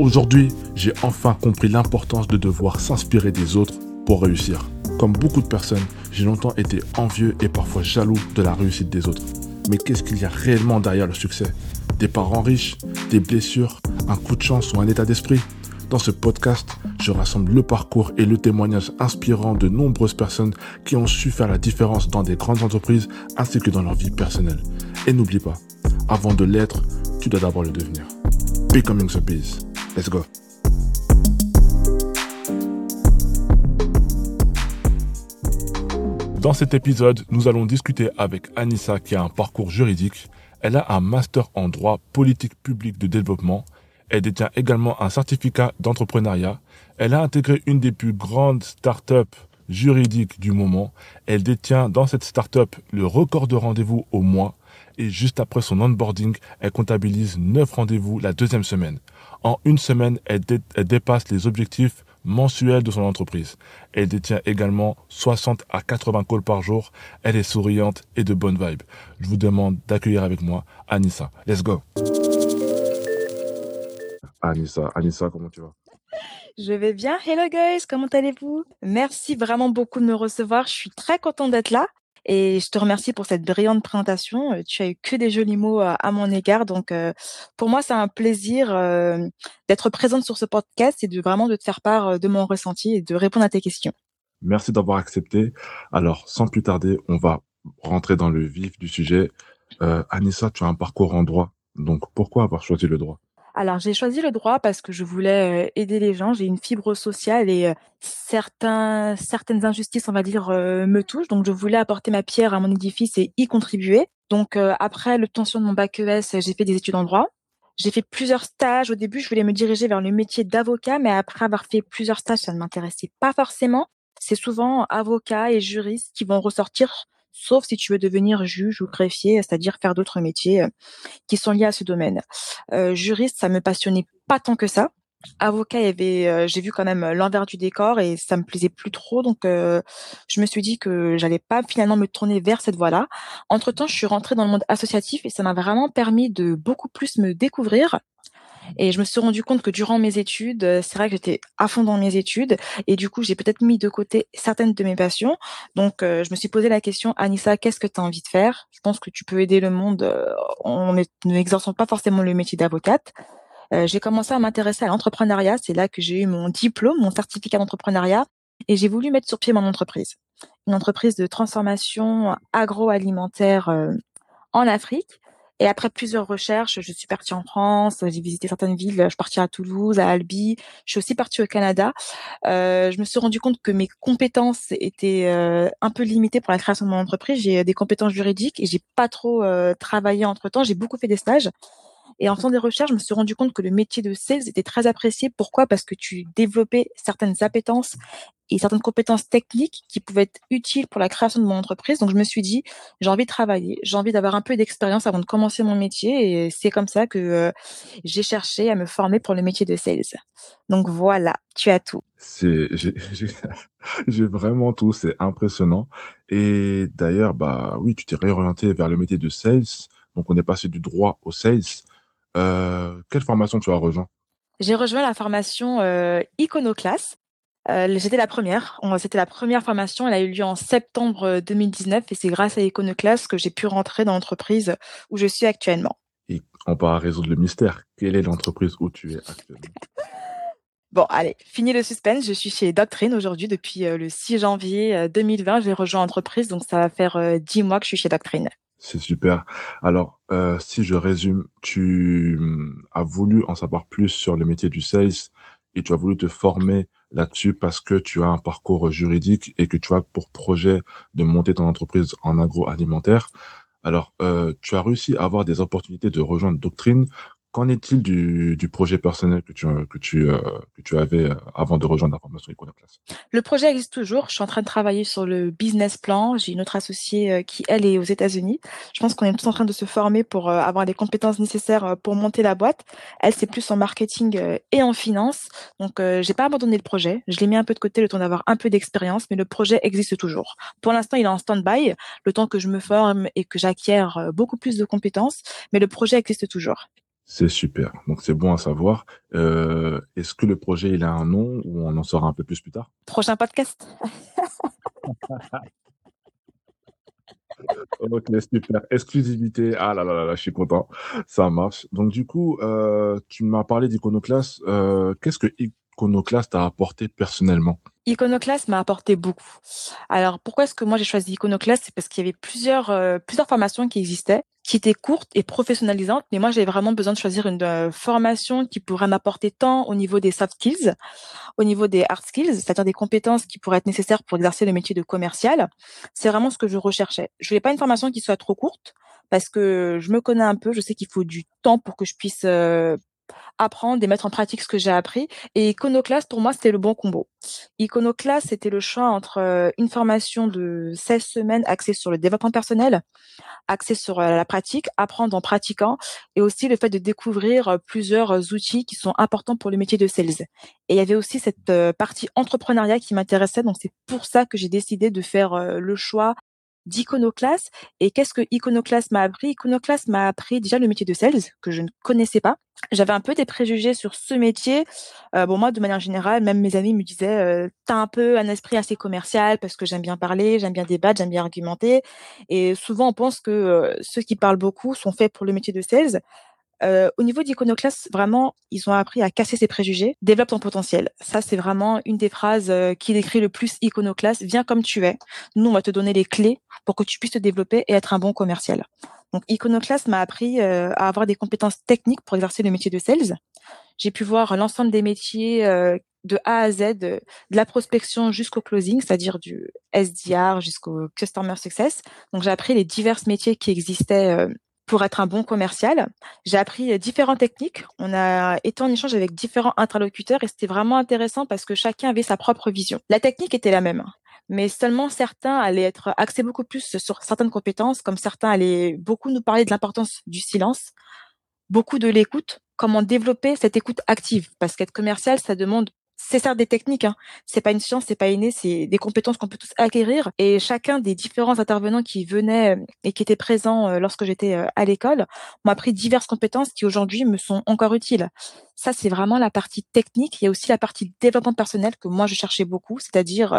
Aujourd'hui, j'ai enfin compris l'importance de devoir s'inspirer des autres pour réussir. Comme beaucoup de personnes, j'ai longtemps été envieux et parfois jaloux de la réussite des autres. Mais qu'est-ce qu'il y a réellement derrière le succès? Des parents riches, des blessures, un coup de chance ou un état d'esprit? Dans ce podcast, je rassemble le parcours et le témoignage inspirant de nombreuses personnes qui ont su faire la différence dans des grandes entreprises ainsi que dans leur vie personnelle. Et n'oublie pas, avant de l'être, tu dois d'abord le devenir. Becoming the Biz. Let's go. Dans cet épisode, nous allons discuter avec Anissa qui a un parcours juridique. Elle a un master en droit politique public de développement. Elle détient également un certificat d'entrepreneuriat. Elle a intégré une des plus grandes startups juridiques du moment. Elle détient dans cette startup le record de rendez-vous au mois. Et juste après son onboarding, elle comptabilise 9 rendez-vous la deuxième semaine. En une semaine, elle, dépasse les objectifs mensuels de son entreprise. Elle détient également 60 à 80 calls par jour. Elle est souriante et de bonne vibe. Je vous demande d'accueillir avec moi Anissa. Let's go. Anissa, Anissa, comment tu vas? Je vais bien. Hello guys, comment allez-vous? Merci vraiment beaucoup de me recevoir. Je suis très contente d'être là. Et je te remercie pour cette brillante présentation. Euh, tu as eu que des jolis mots euh, à mon égard. Donc, euh, pour moi, c'est un plaisir d'être présente sur ce podcast et de vraiment de te faire part de mon ressenti et de répondre à tes questions. Merci d'avoir accepté. Alors, sans plus tarder, on va rentrer dans le vif du sujet. Anissa, tu as un parcours en droit. Donc, pourquoi avoir choisi le droit? Alors j'ai choisi le droit parce que je voulais euh, aider les gens. J'ai une fibre sociale et euh, certains, certaines injustices, on va dire, euh, me touchent. Donc je voulais apporter ma pierre à mon édifice et y contribuer. Donc après l'obtention de mon bac ES, j'ai fait des études en droit. J'ai fait plusieurs stages. Au début, je voulais me diriger vers le métier d'avocat, mais après avoir fait plusieurs stages, ça ne m'intéressait pas forcément. C'est souvent avocat et juriste qui vont ressortir sauf si tu veux devenir juge ou greffier, c'est-à-dire faire d'autres métiers euh, qui sont liés à ce domaine. Euh, juriste, ça me passionnait pas tant que ça. Avocat, y avait, euh, j'ai vu quand même l'envers du décor et ça me plaisait plus trop, donc je me suis dit que j'allais pas finalement me tourner vers cette voie-là. Entre temps, je suis rentrée dans le monde associatif et ça m'a vraiment permis de beaucoup plus me découvrir et je me suis rendu compte que durant mes études, euh, c'est vrai que j'étais à fond dans mes études et du coup, j'ai peut-être mis de côté certaines de mes passions. Donc, euh, je me suis posé la question, Anissa, qu'est-ce que tu as envie de faire? Je pense que tu peux aider le monde euh, en n'exerçant pas forcément le métier d'avocate. j'ai commencé à m'intéresser à l'entrepreneuriat. C'est là que j'ai eu mon diplôme, mon certificat d'entrepreneuriat et j'ai voulu mettre sur pied mon entreprise. Une entreprise de transformation agroalimentaire en Afrique. Et après plusieurs recherches, je suis partie en France, j'ai visité certaines villes, je suis partie à Toulouse, à Albi, je suis aussi partie au Canada. Euh, je me suis rendu compte que mes compétences étaient euh, un peu limitées pour la création de mon entreprise. J'ai des compétences juridiques et j'ai pas trop euh, travaillé entre temps. J'ai beaucoup fait des stages. Et en faisant des recherches, je me suis rendu compte que le métier de sales était très apprécié. Pourquoi? Parce que tu développais certaines appétences et certaines compétences techniques qui pouvaient être utiles pour la création de mon entreprise. Donc je me suis dit, j'ai envie de travailler, j'ai envie d'avoir un peu d'expérience avant de commencer mon métier. Et c'est comme ça que euh, j'ai cherché à me former pour le métier de sales. Donc voilà, tu as tout. C'est, j'ai vraiment tout, c'est impressionnant. Et d'ailleurs, bah oui, tu t'es réorienté vers le métier de sales. Donc on est passé du droit au sales. Euh, quelle formation tu as rejoint? J'ai rejoint la formation euh, Iconoclass. Euh, J'étais la première. C'était la première formation. Elle a eu lieu en septembre 2019 et c'est grâce à Iconoclass que j'ai pu rentrer dans l'entreprise où je suis actuellement. Et on va résoudre le mystère. Quelle est l'entreprise où tu es actuellement? Bon, allez, fini le suspense. Je suis chez Doctrine aujourd'hui depuis le 6 janvier 2020. J'ai rejoint l'entreprise, donc ça va faire 10 mois que je suis chez Doctrine. C'est super. Alors, euh, si je résume, tu hum, as voulu en savoir plus sur le métier du sales et tu as voulu te former là-dessus parce que tu as un parcours juridique et que tu as pour projet de monter ton entreprise en agroalimentaire. Alors, euh, tu as réussi à avoir des opportunités de rejoindre Doctrine Qu'en est-il du, du, projet personnel que tu, que tu, euh, que tu avais euh, avant de rejoindre la formation Iconoclast? Le projet existe toujours. Je suis en train de travailler sur le business plan. J'ai une autre associée euh, qui, elle, est aux États-Unis. Je pense qu'on est tous en train de se former pour avoir les compétences nécessaires pour monter la boîte. Elle, c'est plus en marketing et en finance. Donc, j'ai pas abandonné le projet. Je l'ai mis un peu de côté le temps d'avoir un peu d'expérience, mais le projet existe toujours. Pour l'instant, il est en stand-by, le temps que je me forme et que j'acquière beaucoup plus de compétences, mais le projet existe toujours. C'est super. Donc c'est bon à savoir. Euh, est-ce que le projet il a un nom ou on en saura un peu plus plus tard? Prochain podcast. Ok, super. Exclusivité. Ah là là là là, je suis content. Ça marche. Donc du coup, euh, tu m'as parlé d'Iconoclast. Euh, qu'est-ce que Iconoclast t'a apporté personnellement? Iconoclast m'a apporté beaucoup. Alors pourquoi est-ce que moi j'ai choisi Iconoclast? C'est parce qu'il y avait plusieurs euh, plusieurs formations qui existaient, qui étaient courtes et professionnalisantes, mais moi j'avais vraiment besoin de choisir une euh, formation qui pourrait m'apporter tant au niveau des soft skills, au niveau des hard skills, c'est-à-dire des compétences qui pourraient être nécessaires pour exercer le métier de commercial. C'est vraiment ce que je recherchais. Je voulais pas une formation qui soit trop courte parce que je me connais un peu, je sais qu'il faut du temps pour que je puisse euh, apprendre et mettre en pratique ce que j'ai appris. Et Iconoclast, pour moi, c'était le bon combo. Iconoclast, c'était le choix entre euh, une formation de 16 semaines axée sur le développement personnel, axée sur euh, la pratique, apprendre en pratiquant, et aussi le fait de découvrir euh, plusieurs outils qui sont importants pour le métier de sales. Et il y avait aussi cette partie entrepreneuriat qui m'intéressait, donc c'est pour ça que j'ai décidé de faire le choix d'Iconoclast. Et qu'est-ce que Iconoclast m'a appris? Iconoclast m'a appris déjà le métier de sales, que je ne connaissais pas. J'avais un peu des préjugés sur ce métier. Euh, bon, moi, de manière générale, même mes amis me disaient, euh, t'as un peu un esprit assez commercial parce que j'aime bien parler, j'aime bien débattre, j'aime bien argumenter. Et souvent, on pense que euh, ceux qui parlent beaucoup sont faits pour le métier de sales. Euh, au niveau d'Iconoclast, vraiment, ils ont appris à casser ses préjugés, développe ton potentiel. Ça, c'est vraiment une des phrases euh, qui décrit le plus Iconoclast. Viens comme tu es. Nous, on va te donner les clés pour que tu puisses te développer et être un bon commercial. Donc, Iconoclast m'a appris euh, à avoir des compétences techniques pour exercer le métier de sales. J'ai pu voir l'ensemble des métiers de A à Z, de la prospection jusqu'au closing, c'est-à-dire du SDR jusqu'au Customer Success. Donc, j'ai appris les divers métiers qui existaient pour être un bon commercial. J'ai appris différentes techniques. On a été en échange avec différents interlocuteurs et c'était vraiment intéressant parce que chacun avait sa propre vision. La technique était la même, mais seulement certains allaient être axés beaucoup plus sur certaines compétences, comme certains allaient beaucoup nous parler de l'importance du silence, beaucoup de l'écoute, comment développer cette écoute active, parce qu'être commercial, ça demande c'est certes des techniques, hein. c'est pas une science, c'est pas inné, c'est des compétences qu'on peut tous acquérir. Et chacun des différents intervenants qui venaient euh, et qui étaient présents euh, lorsque j'étais euh, à l'école m'ont appris diverses compétences qui aujourd'hui me sont encore utiles. Ça, c'est vraiment la partie technique. Il y a aussi la partie développement personnel que moi je cherchais beaucoup, c'est-à-dire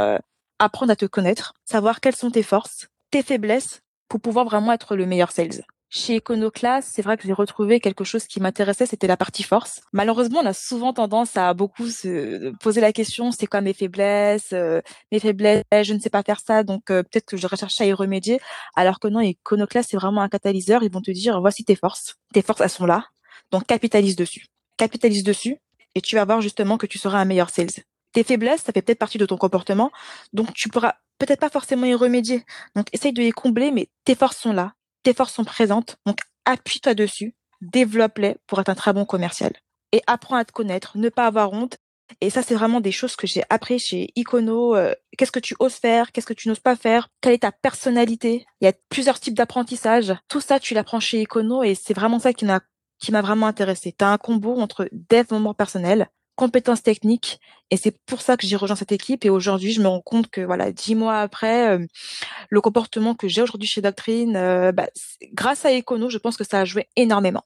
apprendre à te connaître, savoir quelles sont tes forces, tes faiblesses pour pouvoir vraiment être le meilleur sales. Chez Iconoclast, c'est vrai que j'ai retrouvé quelque chose qui m'intéressait, c'était la partie force. Malheureusement, on a souvent tendance à beaucoup se poser la question, c'est quoi mes faiblesses euh, Mes faiblesses, je ne sais pas faire ça, donc euh, peut-être que je recherche à y remédier. Alors que non, Iconoclast, c'est vraiment un catalyseur. Ils vont te dire, voici tes forces. Tes forces, elles sont là. Donc capitalise dessus. Capitalise dessus et tu vas voir justement que tu seras un meilleur sales. Tes faiblesses, ça fait peut-être partie de ton comportement, donc tu pourras peut-être pas forcément y remédier. Donc essaye de les combler, mais tes forces sont là tes forces sont présentes, donc appuie-toi dessus, développe-les pour être un très bon commercial. Et apprends à te connaître, ne pas avoir honte. Et ça, c'est vraiment des choses que j'ai appris chez Icono. Euh, qu'est-ce que tu oses faire Qu'est-ce que tu n'oses pas faire Quelle est ta personnalité Il y a plusieurs types d'apprentissage. Tout ça, tu l'apprends chez Icono et c'est vraiment ça qui m'a qui m'a vraiment intéressé. Tu as un combo entre développement personnel, compétences techniques. Et c'est pour ça que j'ai rejoint cette équipe. Et aujourd'hui, je me rends compte que voilà, dix mois après, euh, le comportement que j'ai aujourd'hui chez Doctrine, euh, bah, grâce à Econo, je pense que ça a joué énormément.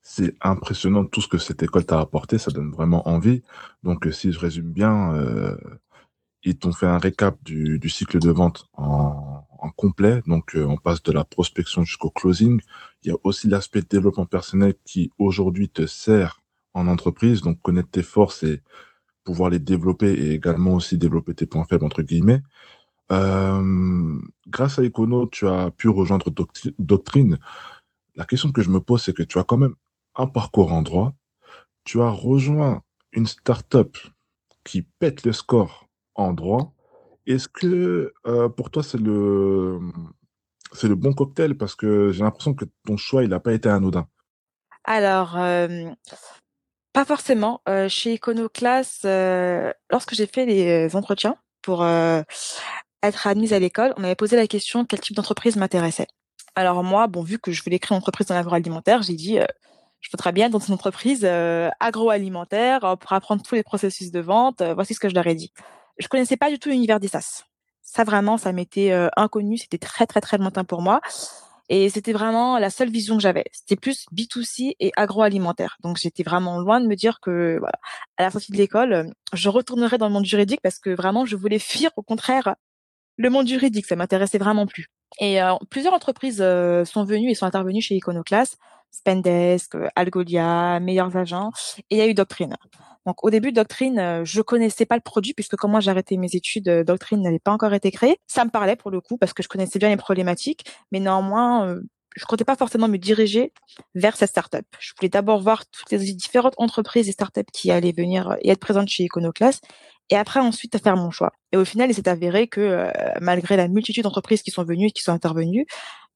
C'est impressionnant tout ce que cette école t'a apporté. Ça donne vraiment envie. Donc, euh, si je résume bien, ils t'ont fait un récap du, cycle de vente en, en complet. Donc, on passe de la prospection jusqu'au closing. Il y a aussi l'aspect développement personnel qui aujourd'hui te sert en entreprise, donc connaître tes forces et pouvoir les développer et également aussi développer tes points faibles, entre guillemets. Euh, grâce à Econo, tu as pu rejoindre Doctrine. La question que je me pose, c'est que tu as quand même un parcours en droit. Tu as rejoint une start-up qui pète le score en droit. Est-ce que euh, pour toi, c'est le, c'est le bon cocktail? Parce que j'ai l'impression que ton choix, il n'a pas été anodin. Alors, euh, pas forcément. Euh, chez Iconoclast, euh, lorsque j'ai fait les entretiens pour euh, être admise à l'école, on m'avait posé la question quel type d'entreprise m'intéressait. Alors moi, bon, vu que je voulais créer une entreprise dans l'agroalimentaire, j'ai dit je voudrais bien dans une entreprise agroalimentaire pour apprendre tous les processus de vente. voici ce que je leur ai dit. Je connaissais pas du tout l'univers des SAS. Ça vraiment, ça m'était inconnu, c'était très très très lointain pour moi. Et c'était vraiment la seule vision que j'avais. C'était plus B2C et agroalimentaire. Donc j'étais vraiment loin de me dire que à la sortie de l'école, je retournerais dans le monde juridique parce que vraiment je voulais fuir au contraire le monde juridique, ça m'intéressait vraiment plus. Et euh, plusieurs entreprises euh, sont venues et sont intervenues chez Iconoclast, Spendesk, Algolia, Meilleurs Agents, et il y a eu Doctrine. Donc au début, Doctrine, euh, je connaissais pas le produit puisque quand moi j'ai mes études, euh, Doctrine n'avait pas encore été créé. Ça me parlait pour le coup parce que je connaissais bien les problématiques, mais néanmoins, euh, je comptais pas forcément me diriger vers cette startup. Je voulais d'abord voir toutes les différentes entreprises et startups qui allaient venir et être présentes chez Iconoclast et après ensuite faire mon choix. Et au final, il s'est avéré que malgré la multitude d'entreprises qui sont venues et qui sont intervenues,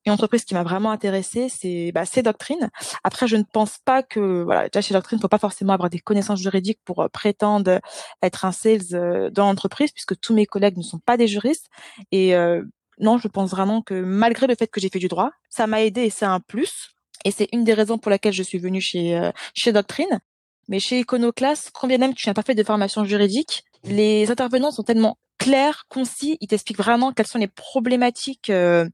une entreprise qui m'a vraiment intéressée, c'est bah, Doctrine. Après, je ne pense pas que voilà, déjà chez Doctrine, il faut pas forcément avoir des connaissances juridiques pour euh, prétendre être un sales euh, dans l'entreprise, puisque tous mes collègues ne sont pas des juristes. Et euh, non, je pense vraiment que malgré le fait que j'ai fait du droit, ça m'a aidé et c'est un plus. Et c'est une des raisons pour laquelle je suis venue chez chez Doctrine. Mais chez Iconoclast, combien même tu n'as pas fait de formation juridique, les intervenants sont tellement clairs, concis, ils t'expliquent vraiment quelles sont les problématiques euh,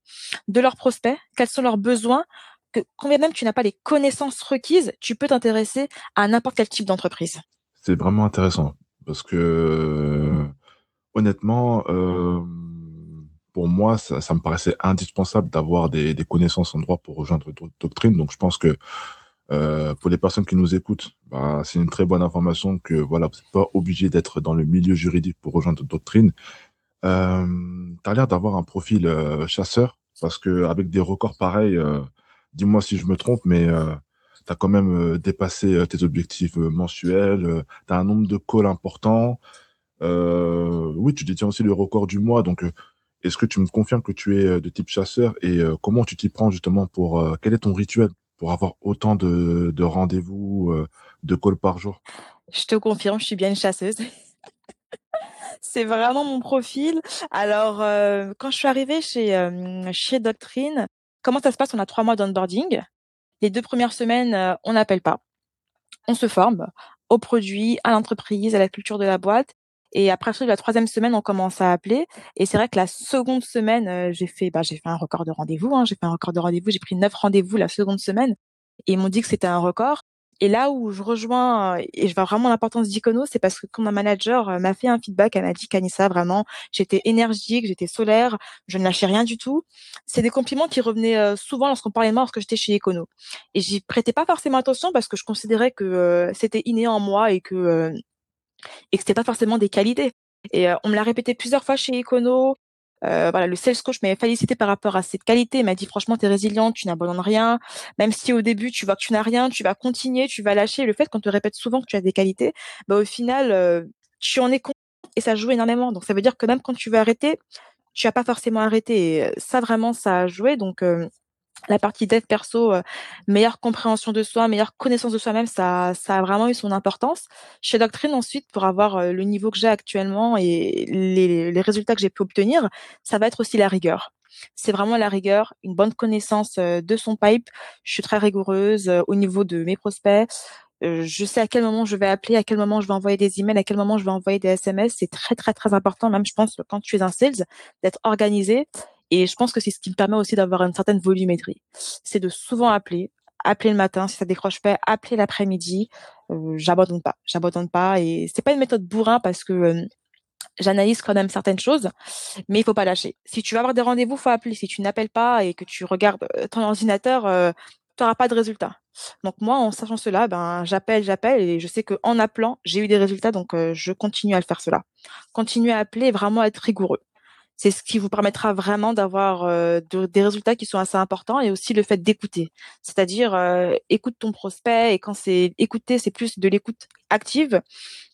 de leurs prospects, quels sont leurs besoins, que combien même tu n'as pas les connaissances requises, tu peux t'intéresser à n'importe quel type d'entreprise. C'est vraiment intéressant parce que honnêtement, euh, pour moi, ça, me paraissait indispensable d'avoir des, des, connaissances en droit pour rejoindre d'autres doctrines. Donc, je pense que euh, pour les personnes qui nous écoutent, bah, c'est une très bonne information que voilà, vous n'êtes pas obligé d'être dans le milieu juridique pour rejoindre Doctrine. Euh, tu as l'air d'avoir un profil euh, chasseur parce que avec des records pareils, euh, dis-moi si je me trompe, mais tu as quand même dépassé tes objectifs mensuels, tu as un nombre de calls important. oui, tu détiens aussi le record du mois, donc est-ce que tu me confirmes que tu es de type chasseur et comment tu t'y prends justement pour quel est ton rituel? Pour avoir autant de, de rendez-vous, euh, de calls par jour Je te confirme, je suis bien une chasseuse. c'est vraiment mon profil. Alors, euh, quand je suis arrivée chez, euh, chez Doctrine, comment ça se passe? On a trois mois d'onboarding. Les deux premières semaines, on n'appelle pas. On se forme au produit, à l'entreprise, à la culture de la boîte. Et après la troisième semaine, on commence à appeler. Et c'est vrai que la seconde semaine, euh, j'ai fait, bah, j'ai fait un record de rendez-vous. Hein, j'ai fait un record de rendez-vous. J'ai pris neuf rendez-vous la seconde semaine. Et ils m'ont dit que c'était un record. Et là où je rejoins euh, et je vois vraiment l'importance d'Icono, c'est parce que quand ma manager euh, m'a fait un feedback, elle m'a dit qu'Anissa, vraiment, j'étais énergique, j'étais solaire, je ne lâchais rien du tout. C'est des compliments qui revenaient souvent lorsqu'on parlait de moi lorsque j'étais chez Icono. Et j'y prêtais pas forcément attention parce que je considérais que c'était inné en moi et que et que c'était pas forcément des qualités. Et euh, on me l'a répété plusieurs fois chez Econo. Euh, voilà, le sales coach m'avait félicité par rapport à cette qualité. Il m'a dit franchement, tu es résiliente, tu n'abandonnes rien. Même si au début tu vois que tu n'as rien, tu vas continuer, tu vas lâcher. Le fait qu'on te répète souvent que tu as des qualités, bah au final, euh, tu en es conscient et ça joue énormément. Donc ça veut dire que même quand tu veux arrêter, tu as pas forcément arrêté. Et ça vraiment, ça a joué. Donc la partie dev perso, euh, meilleure compréhension de soi, meilleure connaissance de soi-même, ça, ça a vraiment eu son importance. Chez Doctrine, ensuite, pour avoir euh, le niveau que j'ai actuellement et les, les résultats que j'ai pu obtenir, ça va être aussi la rigueur. C'est vraiment la rigueur, une bonne connaissance euh, de son pipe. Je suis très rigoureuse au niveau de mes prospects. Je sais à quel moment je vais appeler, à quel moment je vais envoyer des emails, à quel moment je vais envoyer des SMS. C'est très, très, très important, même je pense, quand tu es un sales, d'être organisé et je pense que c'est ce qui me permet aussi d'avoir une certaine volumétrie. C'est de souvent appeler, appeler le matin si ça décroche pas, appeler l'après-midi. Euh, j'abandonne pas, j'abandonne pas. Et c'est pas une méthode bourrin parce que euh, j'analyse quand même certaines choses, mais il faut pas lâcher. Si tu vas avoir des rendez-vous, faut appeler. Si tu n'appelles pas et que tu regardes euh, ton ordinateur, tu n'auras pas de résultat. Donc moi, en sachant cela, ben j'appelle, j'appelle et je sais que en appelant, j'ai eu des résultats, donc je continue à le faire cela. Continuer à appeler et vraiment être rigoureux c'est ce qui vous permettra vraiment d'avoir euh, des résultats qui sont assez importants et aussi le fait d'écouter. C'est-à-dire, euh, écoute ton prospect et quand c'est écouter, c'est plus de l'écoute active.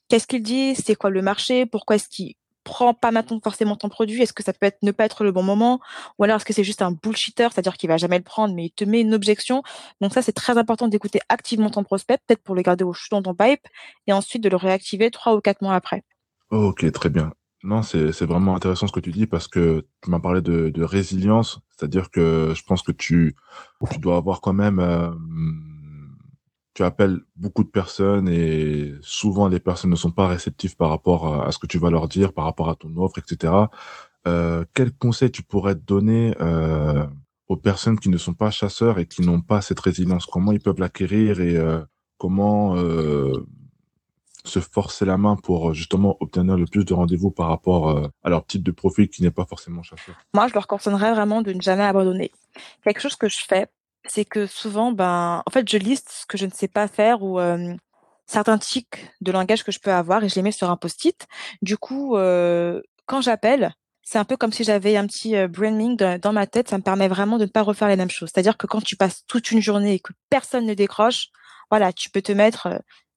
Qu'est-ce qu'il dit? C'est quoi le marché? Pourquoi est-ce qu'il prend pas maintenant forcément ton produit? Est-ce que ça peut ne pas être le bon moment? Ou alors est-ce que c'est juste un bullshitter, c'est-à-dire qu'il va jamais le prendre, mais il te met une objection? Donc ça, c'est très important d'écouter activement ton prospect, peut-être pour le garder au chaud dans ton pipe, et ensuite de le réactiver trois ou quatre mois après. Ok, très bien. Non, c'est c'est vraiment intéressant ce que tu dis parce que tu m'as parlé de, de résilience, c'est-à-dire que je pense que tu tu dois avoir quand même euh, tu appelles beaucoup de personnes et souvent les personnes ne sont pas réceptives par rapport à, ce que tu vas leur dire, par rapport à ton offre, etc. Euh, quel conseil tu pourrais donner euh, aux personnes qui ne sont pas chasseurs et qui n'ont pas cette résilience? Comment ils peuvent l'acquérir et euh, comment euh, se forcer la main pour justement obtenir le plus de rendez-vous par rapport euh, à leur type de profil qui n'est pas forcément chasseur Moi, je leur conseillerais vraiment de ne jamais abandonner. Quelque chose que je fais, c'est que souvent, ben, en fait, je liste ce que je ne sais pas faire ou certains tics de langage que je peux avoir et je les mets sur un post-it. Du coup, quand j'appelle, c'est un peu comme si j'avais un petit branding dans ma tête. Ça me permet vraiment de ne pas refaire les mêmes choses. C'est-à-dire que quand tu passes toute une journée et que personne ne décroche, voilà, tu peux te mettre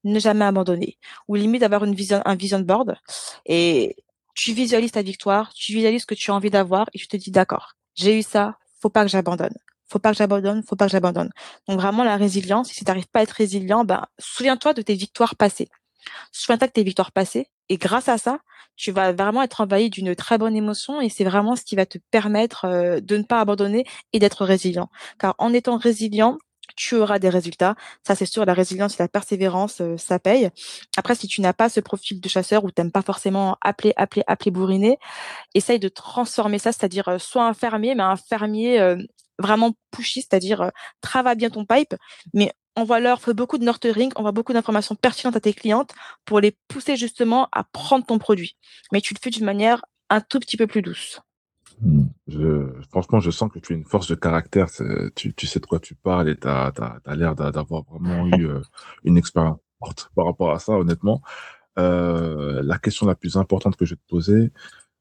ne jamais abandonner ou limite avoir une vision, un vision board et tu visualises ta victoire, tu visualises ce que tu as envie d'avoir et tu te dis d'accord, j'ai eu ça, faut pas que j'abandonne. Faut pas que j'abandonne, faut pas que j'abandonne. Donc vraiment la résilience, si tu n'arrives pas à être résilient, ben souviens-toi de tes victoires passées. Souviens-toi de tes victoires passées et grâce à ça, tu vas vraiment être envahi d'une très bonne émotion et c'est vraiment ce qui va te permettre euh, de ne pas abandonner et d'être résilient. Car en étant résilient, tu auras des résultats. Ça, c'est sûr, la résilience et la persévérance, euh, ça paye. Après, si tu n'as pas ce profil de chasseur ou t'aimes pas forcément appeler, appeler, appeler, bourriner, essaye de transformer ça, c'est-à-dire euh, soit un fermier, mais un fermier euh, vraiment pushy, c'est-à-dire travaille bien ton pipe, mais envoie-leur, fais beaucoup de nurturing, envoie beaucoup d'informations pertinentes à tes clientes pour les pousser justement à prendre ton produit. Mais tu le fais d'une manière un tout petit peu plus douce. Je, franchement, je sens que tu as une force de caractère. Tu, tu sais de quoi tu parles et tu as, l'air d'avoir vraiment eu euh, une expérience par rapport à ça, honnêtement. Euh, la question la plus importante que je vais te poser,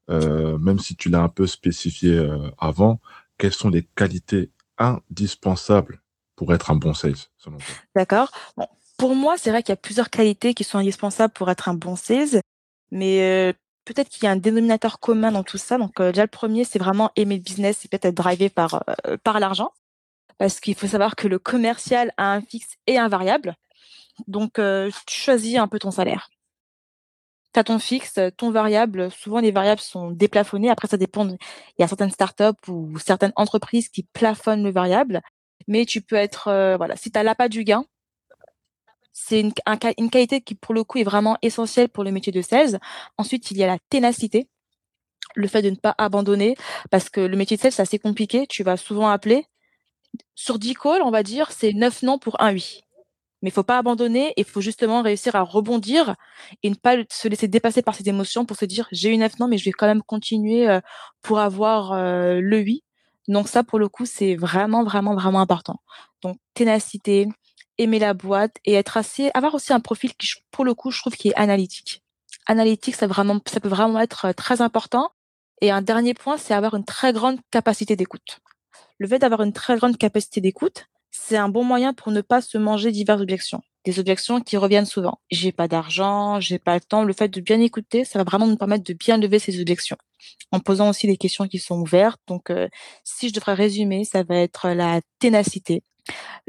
euh, même si tu l'as un peu spécifié euh, avant, quelles sont les qualités indispensables pour être un bon sales, selon toi? D'accord. Bon, pour moi, c'est vrai qu'il y a plusieurs qualités qui sont indispensables pour être un bon sales, mais peut-être qu'il y a un dénominateur commun dans tout ça. Donc euh, déjà le premier, c'est vraiment aimer le business et peut-être être drivé par euh, par l'argent, parce qu'il faut savoir que le commercial a un fixe et un variable. Donc euh, tu choisis un peu ton salaire. Tu as ton fixe, ton variable. Souvent les variables sont déplafonnées. Après ça dépend. Il y a certaines startups ou certaines entreprises qui plafonnent le variable, mais tu peux être voilà. Si tu l'appât du gain, c'est une, une qualité qui, pour le coup, est vraiment essentielle pour le métier de sales. Ensuite, il y a la ténacité, le fait de ne pas abandonner, parce que le métier de sales, c'est assez compliqué. Tu vas souvent appeler. Sur 10 calls, on va dire, c'est 9 non pour un oui. Mais il faut pas abandonner, il faut justement réussir à rebondir et ne pas se laisser dépasser par ses émotions pour se dire j'ai eu 9 non, mais je vais quand même continuer euh, pour avoir euh, le oui. Donc ça, pour le coup, c'est vraiment, vraiment, vraiment important. Donc ténacité, aimer la boîte et être assez, avoir aussi un profil qui, pour le coup, je trouve qui est analytique. Analytique, ça vraiment, ça peut vraiment être euh, très important. Et un dernier point, c'est avoir une très grande capacité d'écoute. Le fait d'avoir une très grande capacité d'écoute, c'est un bon moyen pour ne pas se manger diverses objections. Des objections qui reviennent souvent. J'ai pas d'argent, j'ai pas le temps. Le fait de bien écouter, ça va vraiment nous permettre de bien lever ces objections. En posant aussi des questions qui sont ouvertes. Donc, euh, si je devrais résumer, ça va être la ténacité,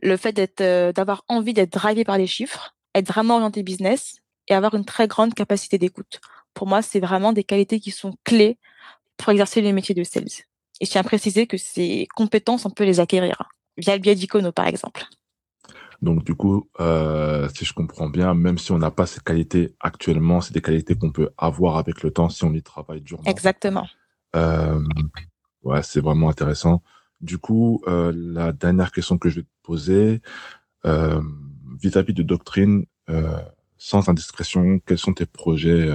le fait d'être, euh, d'avoir envie d'être drivé par les chiffres, être vraiment orienté business et avoir une très grande capacité d'écoute. Pour moi, c'est vraiment des qualités qui sont clés pour exercer le métier de sales. Et je tiens à préciser que ces compétences, on peut les acquérir via le biais d'Icono, par exemple. Donc, du coup, euh, si je comprends bien, même si on n'a pas ces qualités actuellement, c'est des qualités qu'on peut avoir avec le temps si on y travaille durement. Exactement. Euh, ouais, c'est vraiment intéressant. Du coup, euh, la dernière question que je vais te poser, vis-à-vis de Doctrine, sans indiscrétion, quels sont tes projets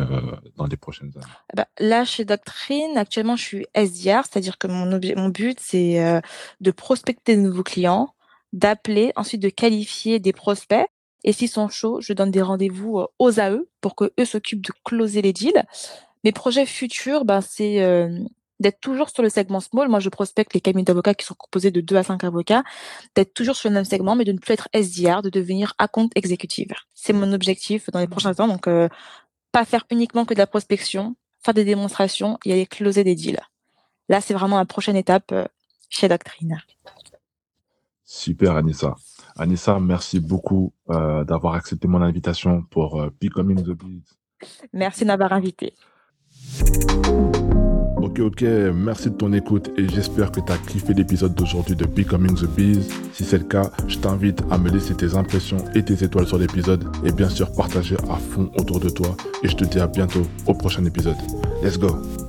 dans les prochaines années? Bah, Là, chez Doctrine, actuellement, je suis SDR, c'est-à-dire que mon, mon but, c'est de prospecter de nouveaux clients, d'appeler, ensuite de qualifier des prospects. Et s'ils sont chauds, je donne des rendez-vous aux AE pour que eux s'occupent de closer les deals. Mes projets futurs, ben, c'est d'être toujours sur le segment small. Moi, je prospecte les cabinets d'avocats qui sont composés de 2 à 5 avocats, d'être toujours sur le même segment, mais de ne plus être SDR, de devenir account exécutive. C'est mon objectif dans les prochains temps. Donc, euh, pas faire uniquement que de la prospection, faire des démonstrations et aller closer des deals. Là, c'est vraiment la prochaine étape euh, chez Doctrine. Super, Anissa. Anissa, merci beaucoup euh, d'avoir accepté mon invitation pour Becoming the Biz. Merci de m'avoir invité. Ok, ok, merci de ton écoute et j'espère que tu as kiffé l'épisode d'aujourd'hui de Becoming the Bees. Si c'est le cas, je t'invite à me laisser tes impressions et tes étoiles sur l'épisode et bien sûr partager à fond autour de toi. Et je te dis à bientôt au prochain épisode. Let's go!